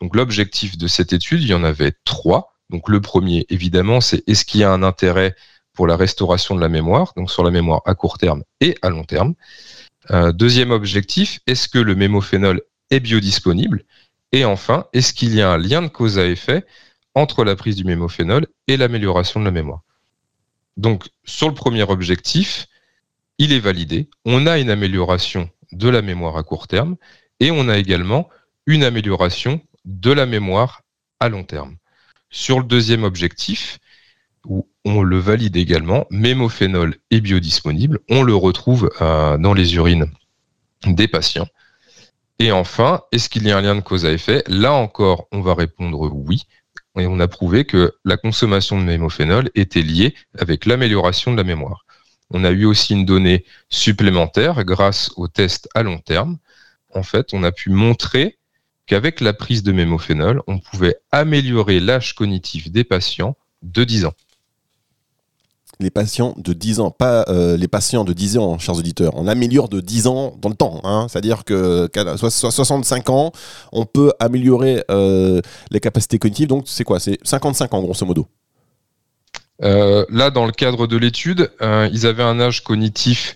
Donc l'objectif de cette étude, il y en avait trois. Donc le premier, évidemment, c'est est-ce qu'il y a un intérêt pour la restauration de la mémoire, donc sur la mémoire à court terme et à long terme. Euh, deuxième objectif, est-ce que le mémophénol est biodisponible? Et enfin, est-ce qu'il y a un lien de cause à effet entre la prise du mémophénol et l'amélioration de la mémoire? Donc sur le premier objectif, il est validé, on a une amélioration de la mémoire à court terme et on a également une amélioration de la mémoire à long terme. Sur le deuxième objectif, où on le valide également, mémophénol est biodisponible, on le retrouve euh, dans les urines des patients. Et enfin, est-ce qu'il y a un lien de cause à effet? Là encore, on va répondre oui. Et on a prouvé que la consommation de mémophénol était liée avec l'amélioration de la mémoire. On a eu aussi une donnée supplémentaire grâce au test à long terme. En fait, on a pu montrer qu'avec la prise de mémophénol, on pouvait améliorer l'âge cognitif des patients de 10 ans les patients de 10 ans, pas euh, les patients de 10 ans, chers auditeurs. On améliore de 10 ans dans le temps. Hein. C'est-à-dire que 65 ans, on peut améliorer euh, les capacités cognitives. Donc, c'est quoi? C'est 55 ans, grosso modo. Euh, là, dans le cadre de l'étude, ils avaient un âge cognitif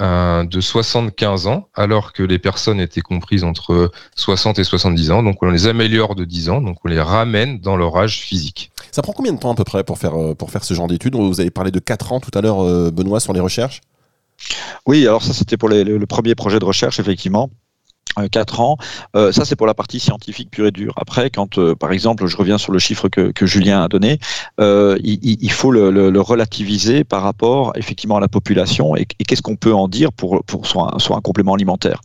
de 75 ans, alors que les personnes étaient comprises entre 60 et 70 ans. Donc on les améliore de 10 ans, donc on les ramène dans leur âge physique. Ça prend combien de temps à peu près pour faire, euh, pour faire ce genre d'études? Vous avez parlé de 4 ans tout à l'heure, euh, Benoît, sur les recherches? Oui, alors ça c'était pour le premier projet de recherche, effectivement. 4 euh, ans. Euh, ça, c'est pour la partie scientifique pure et dure. Après, quand, euh, par exemple, je reviens sur le chiffre que, que Julien a donné, il, faut le, relativiser par rapport effectivement à la population et, qu'est-ce qu'on peut en dire pour, pour soit, un, soit un complément alimentaire.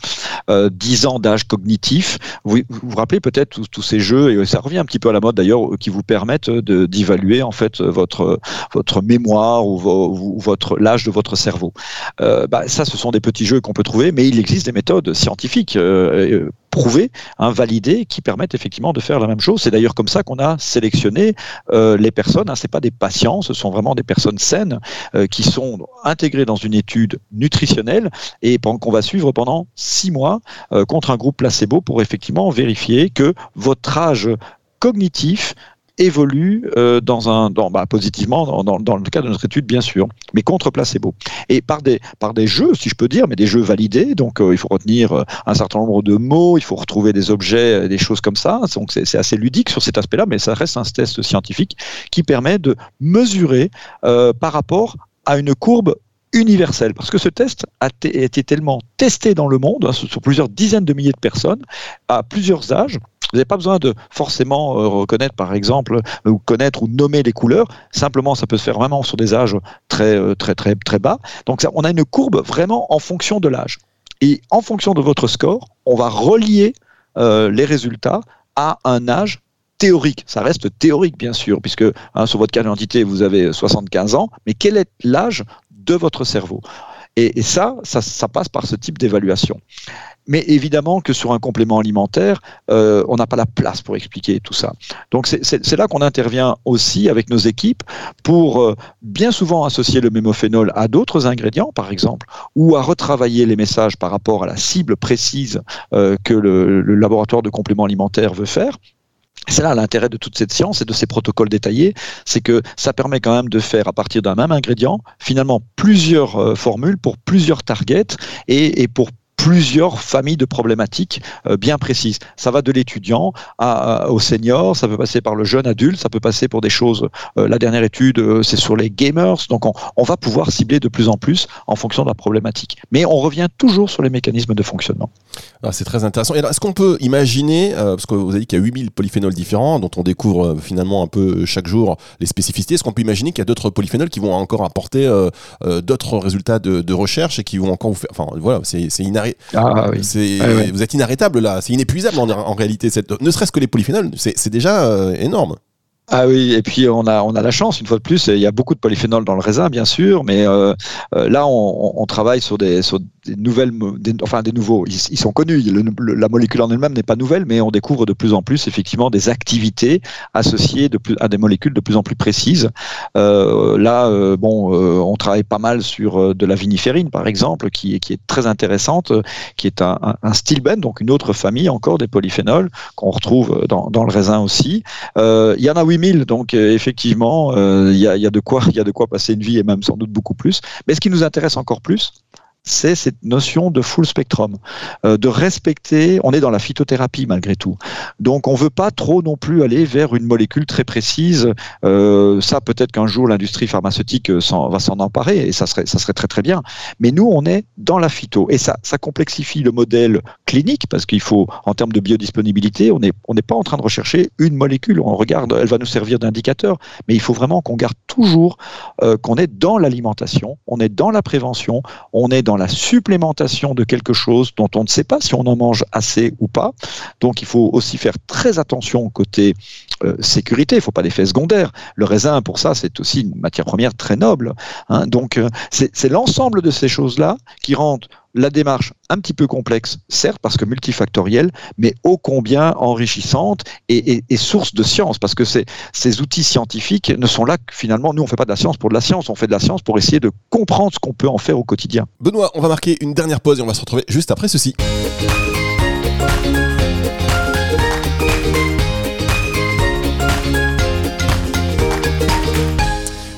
10 ans d'âge cognitif, vous, vous rappelez peut-être tous, ces jeux, et ça revient un petit peu à la mode d'ailleurs, qui vous permettent d'évaluer en fait votre, votre mémoire ou, ou votre l'âge de votre cerveau. Bah, ça, ce sont des petits jeux qu'on peut trouver, mais il existe des méthodes scientifiques euh, prouvés, hein, validés, qui permettent effectivement de faire la même chose. C'est d'ailleurs comme ça qu'on a sélectionné euh, les personnes. Hein, c'est pas des patients, ce sont vraiment des personnes saines euh, qui sont intégrées dans une étude nutritionnelle et qu'on va suivre pendant six mois contre un groupe placebo pour effectivement vérifier que votre âge cognitif évolue euh, bah, positivement dans, le cas de notre étude, bien sûr, mais contre placebo. Et par des, jeux, si je peux dire, mais des jeux validés, donc euh, il faut retenir euh, un certain nombre de mots, il faut retrouver des objets, des choses comme ça. Donc c'est assez ludique sur cet aspect-là, mais ça reste un test scientifique qui permet de mesurer par rapport à une courbe universelle, parce que ce test a été tellement testé dans le monde, hein, sur plusieurs dizaines de milliers de personnes, à plusieurs âges, vous n'avez pas besoin de forcément euh, reconnaître, par exemple, ou connaître ou nommer les couleurs. Simplement, ça peut se faire vraiment sur des âges très, euh, très, très, bas. Donc, on a une courbe vraiment en fonction de l'âge. Et en fonction de votre score, on va relier euh, les résultats à un âge théorique. Ça reste théorique, bien sûr, puisque hein, sur votre carte d'identité, vous avez 75 ans, mais quel est l'âge de votre cerveau? Et, ça, ça, passe par ce type d'évaluation. Mais évidemment que sur un complément alimentaire, euh, on n'a pas la place pour expliquer tout ça. Donc c'est là qu'on intervient aussi avec nos équipes pour euh, bien souvent associer le mémophénol à d'autres ingrédients, par exemple, ou à retravailler les messages par rapport à la cible précise euh, que le, laboratoire de compléments alimentaires veut faire. C'est là l'intérêt de toute cette science et de ces protocoles détaillés, c'est que ça permet quand même de faire à partir d'un même ingrédient finalement plusieurs formules pour plusieurs targets et, et pour plusieurs familles de problématiques euh, bien précises. Ça va de l'étudiant au senior, ça peut passer par le jeune adulte, ça peut passer pour des choses. Euh, la dernière étude, euh, c'est sur les gamers. Donc, on, va pouvoir cibler de plus en plus en fonction de la problématique. Mais on revient toujours sur les mécanismes de fonctionnement. Ah, c'est très intéressant. Est-ce qu'on peut imaginer, parce que vous avez dit qu'il y a 8000 polyphénols différents, dont on découvre finalement un peu chaque jour les spécificités, est-ce qu'on peut imaginer qu'il y a d'autres polyphénols qui vont encore apporter d'autres résultats de, recherche et qui vont encore vous faire. Enfin, voilà, c'est inarrêtable ah, Vous êtes inarrêtable là, c'est inépuisable en, réalité. Cette, ne serait-ce que les polyphénols, c'est déjà euh, énorme. Ah oui, et puis on a, on a la chance, une fois de plus, il y a beaucoup de polyphénols dans le raisin, bien sûr, mais euh, euh, là, on, travaille sur des, sur des nouvelles, enfin des nouveaux, ils, sont connus. la molécule en elle-même n'est pas nouvelle, mais on découvre de plus en plus effectivement des activités associées à des molécules de plus en plus précises. Euh, là, euh, bon, euh, on travaille pas mal sur de la viniférine, par exemple, qui, est très intéressante, qui est un, un, stilben, donc une autre famille encore des polyphénols qu'on retrouve dans, le raisin aussi. il y en a 8000, donc effectivement, il y a de quoi passer une vie et même sans doute beaucoup plus. Mais ce qui nous intéresse encore plus, c'est cette notion de full spectrum, euh, de respecter, on est dans la phytothérapie malgré tout, donc on veut pas trop non plus aller vers une molécule très précise, euh, ça peut-être qu'un jour l'industrie pharmaceutique euh, va s'en emparer et ça serait, ça serait très très bien, mais nous on est dans la phyto et ça, ça complexifie le modèle clinique parce qu'il faut, en termes de biodisponibilité, on n'est on pas en train de rechercher une molécule, on regarde, elle va nous servir d'indicateur, mais il faut vraiment qu'on garde toujours qu'on est dans l'alimentation, on est dans la prévention, on est dans la supplémentation de quelque chose dont on ne sait pas si on en mange assez ou pas. Donc il faut aussi faire très attention côté euh, sécurité, il ne faut pas d'effets secondaires. Le raisin, pour ça, c'est aussi une matière première très noble. Hein. Donc euh, c'est l'ensemble de ces choses-là qui rendent la démarche un petit peu complexe, certes, parce que multifactorielle, mais ô combien enrichissante et, source de science, parce que ces, ces outils scientifiques ne sont là que finalement, nous, on ne fait pas de la science pour de la science, on fait de la science pour essayer de comprendre ce qu'on peut en faire au quotidien. Benoît, on va marquer une dernière pause et on va se retrouver juste après ceci.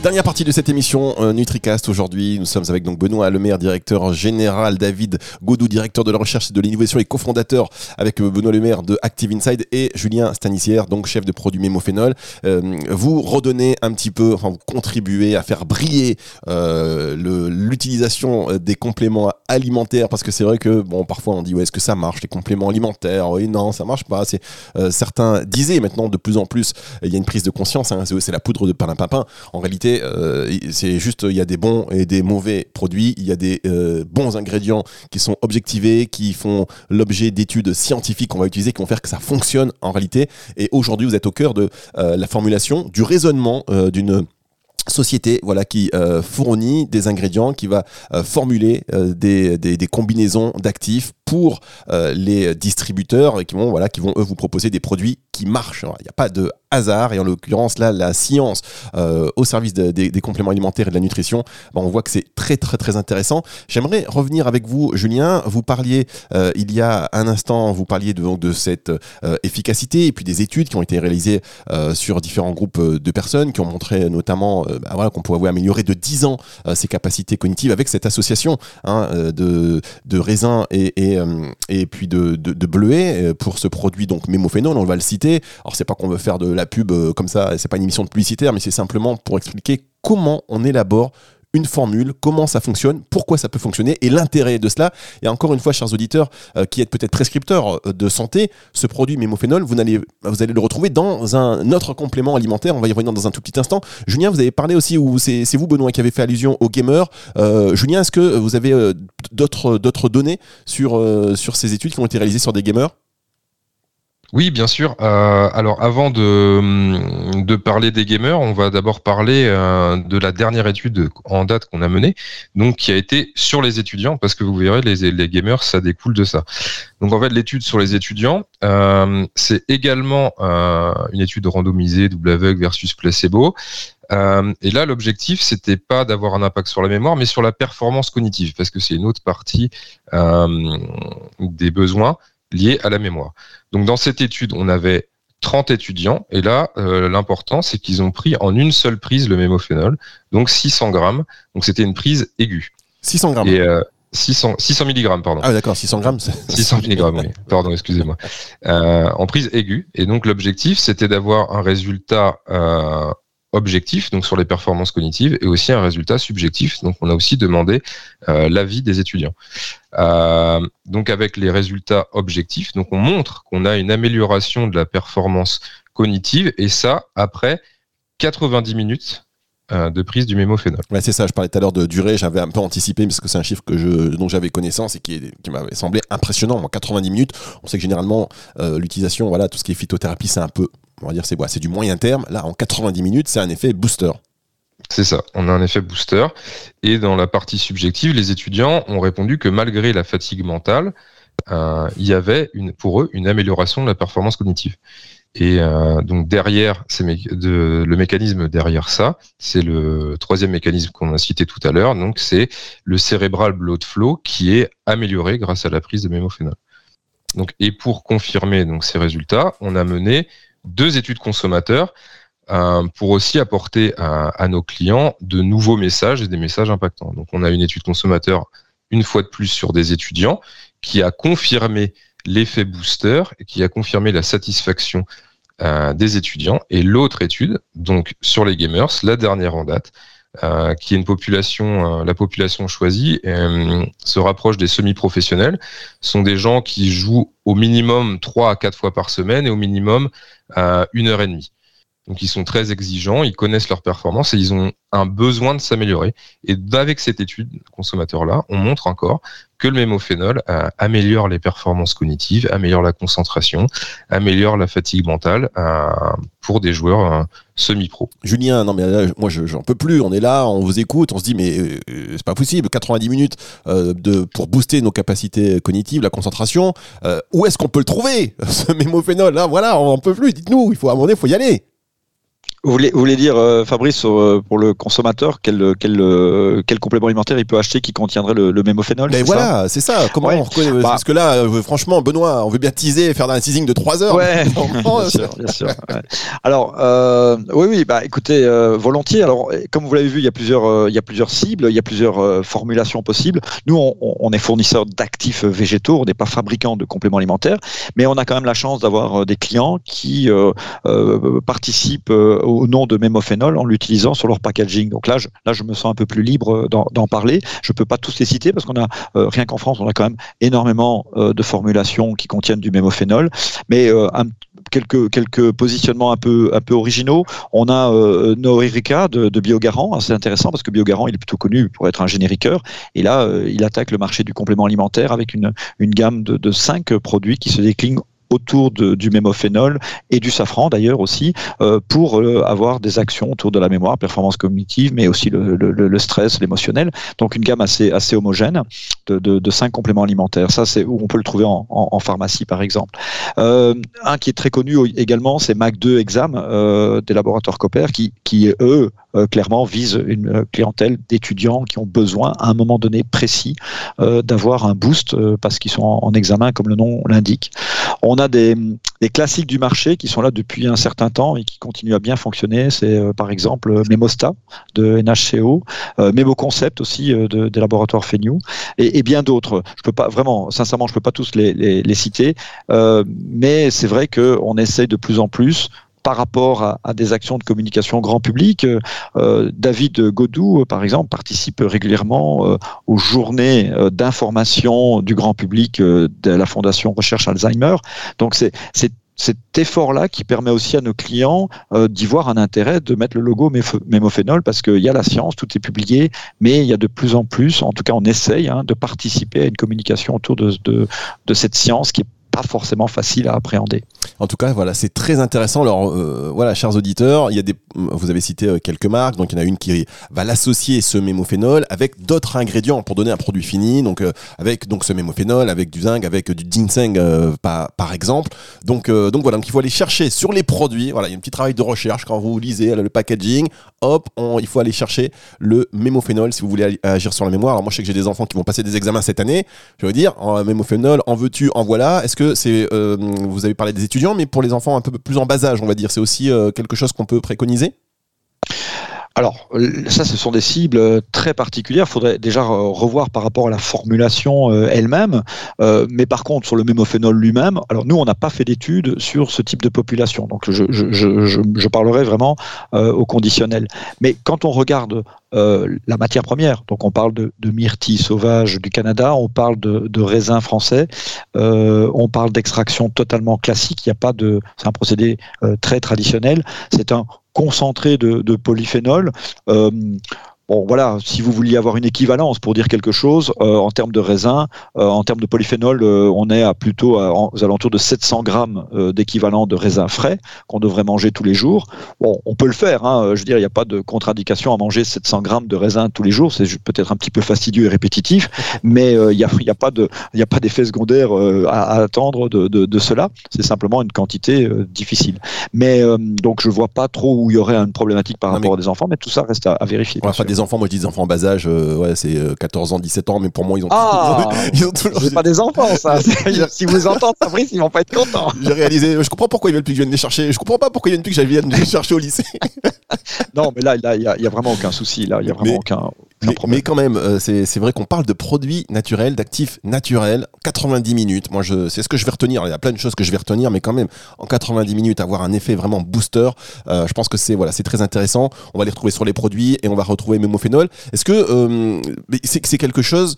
Dernière partie de cette émission euh, NutriCast aujourd'hui. Nous sommes avec donc Benoît Lemaire, directeur général, David Godou, directeur de la recherche et de l'innovation et cofondateur avec euh, Benoît Lemaire de Active Inside et Julien Stanissière, donc chef de produit Mémophénol. Euh, vous redonnez un petit peu, enfin vous contribuez à faire briller l'utilisation des compléments alimentaires parce que c'est vrai que bon parfois on dit ouais est-ce que ça marche les compléments alimentaires? Oui non ça marche pas. Certains disaient maintenant de plus en plus il y a une prise de conscience. Hein, c'est la poudre de papin. En réalité euh, c'est juste, il y a des bons et des mauvais produits, il y a des euh, bons ingrédients qui sont objectivés, qui font l'objet d'études scientifiques qu'on va utiliser, qui vont faire que ça fonctionne en réalité. Et aujourd'hui, vous êtes au cœur de euh, la formulation, du raisonnement d'une société voilà qui fournit des ingrédients qui va formuler des, combinaisons d'actifs pour les distributeurs qui vont voilà qui vont eux vous proposer des produits qui marchent. Il n'y a pas de hasard et en l'occurrence là la science euh, au service des, compléments alimentaires et de la nutrition ben, on voit que c'est très très très intéressant. J'aimerais revenir avec vous Julien. Vous parliez euh, il y a un instant vous parliez de, cette euh, efficacité et puis des études qui ont été réalisées sur différents groupes de personnes qui ont montré notamment ben, voilà, qu'on pouvait améliorer de 10 ans ses capacités cognitives avec cette association hein, de, de raisins et, et puis de, de, de bleuets pour ce produit donc mémophénol on va le citer. Alors c'est pas qu'on veut faire de la pub euh, comme ça, c'est pas une émission publicitaire, mais c'est simplement pour expliquer comment on élabore une formule, comment ça fonctionne, pourquoi ça peut fonctionner et l'intérêt de cela. Et encore une fois, chers auditeurs euh, qui êtes peut-être prescripteurs euh, de santé, ce produit mémophénol, vous allez, vous allez le retrouver dans un autre complément alimentaire. On va y revenir dans un tout petit instant. Julien, vous avez parlé aussi, ou c'est vous Benoît qui avez fait allusion aux gamers. Julien, est-ce que vous avez d'autres données sur ces études qui ont été réalisées sur des gamers? Oui, bien sûr. Euh, alors, avant de, parler des gamers, on va d'abord parler euh, de la dernière étude en date qu'on a menée, donc qui a été sur les étudiants, parce que vous verrez, les, les gamers, ça découle de ça. Donc, en fait, l'étude sur les étudiants, euh, c'est également une étude randomisée, double aveugle versus placebo. et là, l'objectif, c'était pas d'avoir un impact sur la mémoire, mais sur la performance cognitive, parce que c'est une autre partie des besoins liés à la mémoire. Donc dans cette étude, on avait 30 étudiants, et là, euh, l'important, c'est qu'ils ont pris en une seule prise le mémophénol, donc 600 grammes, donc c'était une prise aiguë. 600 grammes et, 600, 600 mg, pardon. Ah d'accord, 600 grammes. 600 mg, oui. Pardon, excusez-moi. Euh, en prise aiguë. Et donc l'objectif, c'était d'avoir un résultat euh, objectif, donc sur les performances cognitives, et aussi un résultat subjectif. Donc, on a aussi demandé euh, l'avis des étudiants. Euh, donc, avec les résultats objectifs, donc on montre qu'on a une amélioration de la performance cognitive, et ça après 90 minutes de prise du mémophénol. Ouais, c'est ça, je parlais tout à l'heure de durée, j'avais un peu anticipé parce que c'est un chiffre que je, dont j'avais connaissance et qui, qui m'avait semblé impressionnant. En 90 minutes, on sait que généralement l'utilisation, voilà, tout ce qui est phytothérapie, c'est un peu on va dire c'est c'est du moyen terme. Là, en 90 minutes, c'est un effet booster. C'est ça, on a un effet booster. Et dans la partie subjective, les étudiants ont répondu que malgré la fatigue mentale, euh, il y avait une, pour eux une amélioration de la performance cognitive. Et euh, donc derrière, de, le mécanisme derrière ça, c'est le troisième mécanisme qu'on a cité tout à l'heure. Donc c'est le cérébral blood flow qui est amélioré grâce à la prise de mémophénol. Donc et pour confirmer donc ces résultats, on a mené deux études consommateurs pour aussi apporter à, à, nos clients de nouveaux messages et des messages impactants. Donc on a une étude consommateur une fois de plus sur des étudiants qui a confirmé l'effet booster qui a confirmé la satisfaction euh, des étudiants. Et l'autre étude, donc sur les gamers, la dernière en date, euh, qui est une population, euh, la population choisie, se rapproche des semi-professionnels, sont des gens qui jouent au minimum 3 à 4 fois par semaine et au minimum une heure et demie. Donc ils sont très exigeants, ils connaissent leur performance et ils ont un besoin de s'améliorer. Et avec cette étude consommateur-là, on montre encore que le mémophénol euh, améliore les performances cognitives, améliore la concentration, améliore la fatigue mentale euh, pour des joueurs euh, semi-pro. Julien, non mais moi j'en peux plus, on est là, on vous écoute, on se dit mais c'est pas possible, 90 minutes pour booster nos capacités cognitives, la concentration, où est-ce qu'on peut le trouver ce mémophénol? Là Voilà, on en peut plus, dites-nous, il faut à il faut y aller. Vous voulez, vous voulez dire, euh, Fabrice, euh, pour le consommateur, quel, quel, euh, quel complément alimentaire il peut acheter qui contiendrait le, le mémophénol Mais voilà, c'est ça. Comment on reconnaît bah. Parce que là, franchement, Benoît, on veut bien teaser, faire un teasing de 3 heures. Ouais, bien sûr, bien sûr. Alors, oui, oui, bah, écoutez, volontiers. Alors, comme vous l'avez vu, il y a plusieurs, il y a plusieurs cibles, il y a plusieurs formulations possibles. Nous, on, on est fournisseur d'actifs végétaux, on n'est pas fabricant de compléments alimentaires, mais on a quand même la chance d'avoir des clients qui participent au au nom de mémophénol en l'utilisant sur leur packaging. Donc là, je, là, je me sens un peu plus libre d'en parler. Je peux pas tous les citer parce qu'on a, euh, rien qu'en France, on a quand même énormément euh, de formulations qui contiennent du mémophénol. Mais euh, quelques, quelques positionnements un peu, un peu originaux. On a euh, de, Biogarant, c'est intéressant parce que Biogarant, il est plutôt connu pour être un génériqueur. Et là, il attaque le marché du complément alimentaire avec une, une gamme de, de cinq produits qui se déclinent autour du mémophénol et du safran d'ailleurs aussi euh, pour euh, avoir des actions autour de la mémoire, performance cognitive, mais aussi le, stress, l'émotionnel. Donc une gamme assez, assez homogène de, cinq compléments alimentaires. Ça, c'est où on peut le trouver en, pharmacie par exemple. Euh, un qui est très connu également, c'est Mac2 Exam des laboratoires Copper qui, qui eux clairement visent une clientèle d'étudiants qui ont besoin à un moment donné précis d'avoir un boost parce qu'ils sont en, en, examen comme le nom l'indique. A des, classiques du marché qui sont là depuis un certain temps et qui continuent à bien fonctionner. C'est euh, par exemple Memosta de NHCO, euh, MemoConcept aussi euh, de, des laboratoires Feignou et, bien d'autres. Je peux pas vraiment, sincèrement, je peux pas tous les, citer, mais c'est vrai qu'on essaye de plus en plus par rapport à, des actions de communication grand public. Euh, David Godou, par exemple, participe régulièrement euh, aux journées euh, d'information du grand public de la Fondation Recherche Alzheimer. Donc c'est cet effort-là qui permet aussi à nos clients d'y voir un intérêt de mettre le logo mémophénol parce qu'il y a la science, tout est publié, mais il y a de plus en plus, en tout cas on essaye hein, de participer à une communication autour de, de, de cette science qui est pas forcément facile à appréhender. En tout cas, voilà, c'est très intéressant. Alors, euh, voilà, chers auditeurs, il y a des, vous avez cité euh, quelques marques, donc il y en a une qui va l'associer ce mémophénol avec d'autres ingrédients pour donner un produit fini, donc euh, avec donc ce mémophénol, avec du zinc, avec du ginseng par, par, exemple. Donc, donc voilà, donc il faut aller chercher sur les produits. Voilà, il y a un petit travail de recherche quand vous lisez le packaging. Hop, il faut aller chercher le mémophénol si vous voulez agir sur la mémoire. Alors moi, je sais que j'ai des enfants qui vont passer des examens cette année. Je veux dire, en mémophénol, en veux-tu, en voilà. Est-ce que c'est, euh, vous avez parlé des étudiants, mais pour les enfants un peu plus en bas âge, on va dire, c'est aussi euh, quelque chose qu'on peut préconiser? Alors, ça, ce sont des cibles très particulières. Il faudrait déjà revoir par rapport à la formulation euh, elle-même. mais par contre, sur le mémophénol lui-même, alors nous, on n'a pas fait d'études sur ce type de population. Donc, je parlerai vraiment au conditionnel. Mais quand on regarde euh, la matière première. Donc on parle de, myrtille sauvage du Canada, on parle de, de raisins français, euh, on parle d'extraction totalement classique. Il n'y a pas de, c'est un procédé euh, très traditionnel. C'est un concentré de, polyphénol Bon, voilà, si vous vouliez avoir une équivalence pour dire quelque chose, euh, en termes de raisin, euh, en termes de polyphénol, euh, on est à plutôt aux alentours de 700 grammes d'équivalent de raisin frais qu'on devrait manger tous les jours. Bon, on peut le faire, hein, je veux dire, il n'y a pas de contre-indication à manger 700 grammes de raisin tous les jours, c'est peut-être un petit peu fastidieux et répétitif, mais il n'y a, y a, pas d'effet secondaire à, attendre de, de, de cela, c'est simplement une quantité difficile. Mais donc je vois pas trop où il y aurait une problématique par rapport à des enfants, mais tout ça reste à, vérifier enfants, moi je dis des enfants en bas âge, euh, ouais, c'est 14 euh, ans, 17 ans, mais pour moi ils ont, ah, ils ont, toujours. C'est pas des enfants ça. si vous entendez Fabrice, ils vont pas être contents. J'ai réalisé, je comprends pourquoi ils veulent plus que je vienne les chercher. Je comprends pas pourquoi ils viennent plus que je vienne les chercher au lycée. non, mais là, il y, a vraiment aucun souci. Là, il y a vraiment aucun. Mais, quand même, euh, c'est vrai qu'on parle de produits naturels, d'actifs naturels, 90 minutes. Moi, c'est ce que je vais retenir. Il y a plein de choses que je vais retenir, mais quand même, en 90 minutes, avoir un effet vraiment booster, je pense que c'est voilà, c'est très intéressant. On va les retrouver sur les produits et on va retrouver Est-ce que euh, c'est quelque chose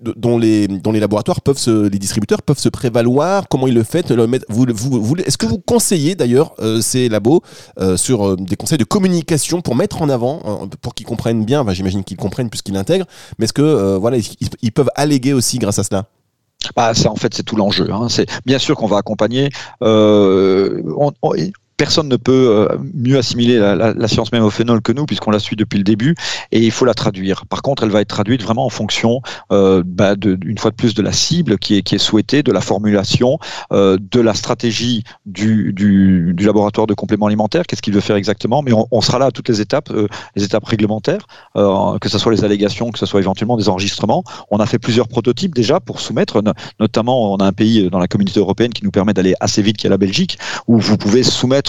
dont les, laboratoires peuvent se, les distributeurs peuvent se prévaloir? Comment ils le font vous, vous, Est-ce que vous conseillez d'ailleurs euh, ces labos euh, sur des conseils de communication pour mettre en avant, pour qu'ils comprennent bien? J'imagine qu'ils comprennent puisqu'ils l'intègrent, mais est-ce que voilà, ils, peuvent alléguer aussi grâce à cela? Bah, ça, en fait, c'est tout l'enjeu. Hein. C'est bien sûr qu'on va accompagner. Personne ne peut euh, mieux assimiler la, la, la science mémophénol que nous, puisqu'on la suit depuis le début, et il faut la traduire. Par contre, elle va être traduite vraiment en fonction, euh, bah, de, une fois de plus, de la cible qui est, qui est souhaitée, de la formulation, euh, de la stratégie du, du, du, laboratoire de compléments alimentaires, qu'est-ce qu'il veut faire exactement, mais on, on, sera là à toutes les étapes, euh, les étapes réglementaires, euh, que ce soit les allégations, que ce soit éventuellement des enregistrements. On a fait plusieurs prototypes déjà pour soumettre, notamment on a un pays dans la communauté européenne qui nous permet d'aller assez vite, qui est la Belgique, où vous pouvez soumettre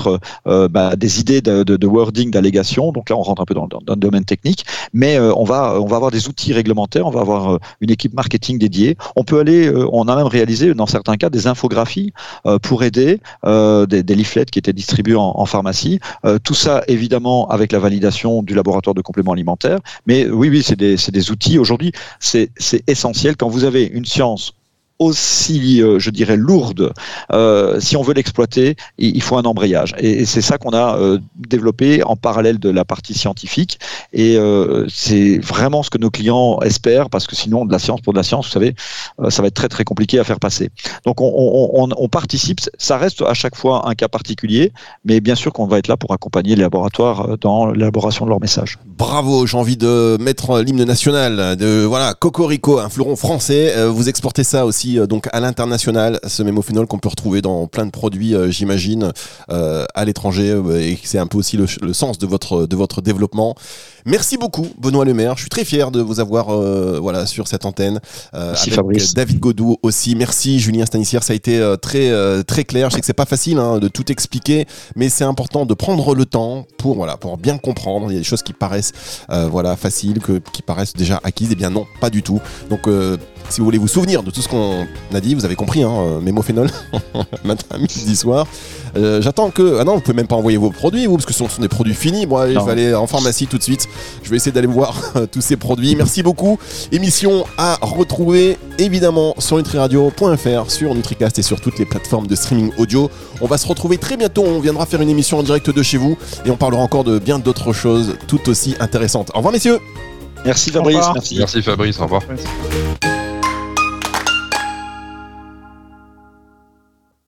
euh, bah, des idées de, wording, d'allégation. Donc là, on rentre un peu dans, le domaine technique, mais euh, on va on va avoir des outils réglementaires, on va avoir euh, une équipe marketing dédiée. On peut aller, on a même réalisé dans certains cas des infographies pour aider des, leaflets qui étaient distribués en, en pharmacie. tout ça évidemment avec la validation du laboratoire de compléments alimentaires. Mais oui, oui, c'est des, des outils. Aujourd'hui, c'est essentiel quand vous avez une science aussi, euh, je dirais, lourde, euh, si on veut l'exploiter, il, faut un embrayage. Et, c'est ça qu'on a euh, développé en parallèle de la partie scientifique. Et c'est vraiment ce que nos clients espèrent, parce que sinon, de la science pour de la science, vous savez, ça va être très très compliqué à faire passer. Donc on, on, participe, ça reste à chaque fois un cas particulier, mais bien sûr qu'on va être là pour accompagner les laboratoires dans l'élaboration de leur message. Bravo, j'ai envie de mettre l'hymne national, de voilà, Cocorico, un fleuron français. vous exportez ça aussi euh, donc à l'international, ce mémophénol qu'on peut retrouver dans plein de produits, euh, j'imagine, euh, à l'étranger, et c'est un peu aussi le, sens de votre, de votre développement. Merci beaucoup, Benoît Lemaire. Je suis très fier de vous avoir voilà, sur cette antenne. Merci Fabrice. David Godou aussi. Merci Julien Stanissière. Ça a été très, très clair. Je sais que c'est pas facile hein, de tout expliquer, mais c'est important de prendre le temps pour, voilà, pour bien comprendre. Il y a des choses qui paraissent voilà, faciles, que, qui paraissent déjà acquises. Eh bien non, pas du tout. Donc si vous voulez vous souvenir de tout ce qu'on a dit, vous avez compris, hein, euh, mémophénol, matin, midi, soir. Euh, j'attends que. Ah non, vous pouvez même pas envoyer vos produits, vous, parce que ce sont des produits finis. Moi, il fallait en pharmacie tout de suite. Je vais essayer d'aller voir euh, tous ces produits. Merci beaucoup. Émission à retrouver évidemment sur nutriradio.fr, sur Nutricast et sur toutes les plateformes de streaming audio. On va se retrouver très bientôt. On viendra faire une émission en direct de chez vous et on parlera encore de bien d'autres choses tout aussi intéressantes. Au revoir, messieurs. Merci Fabrice. Merci. Merci Fabrice. Au revoir.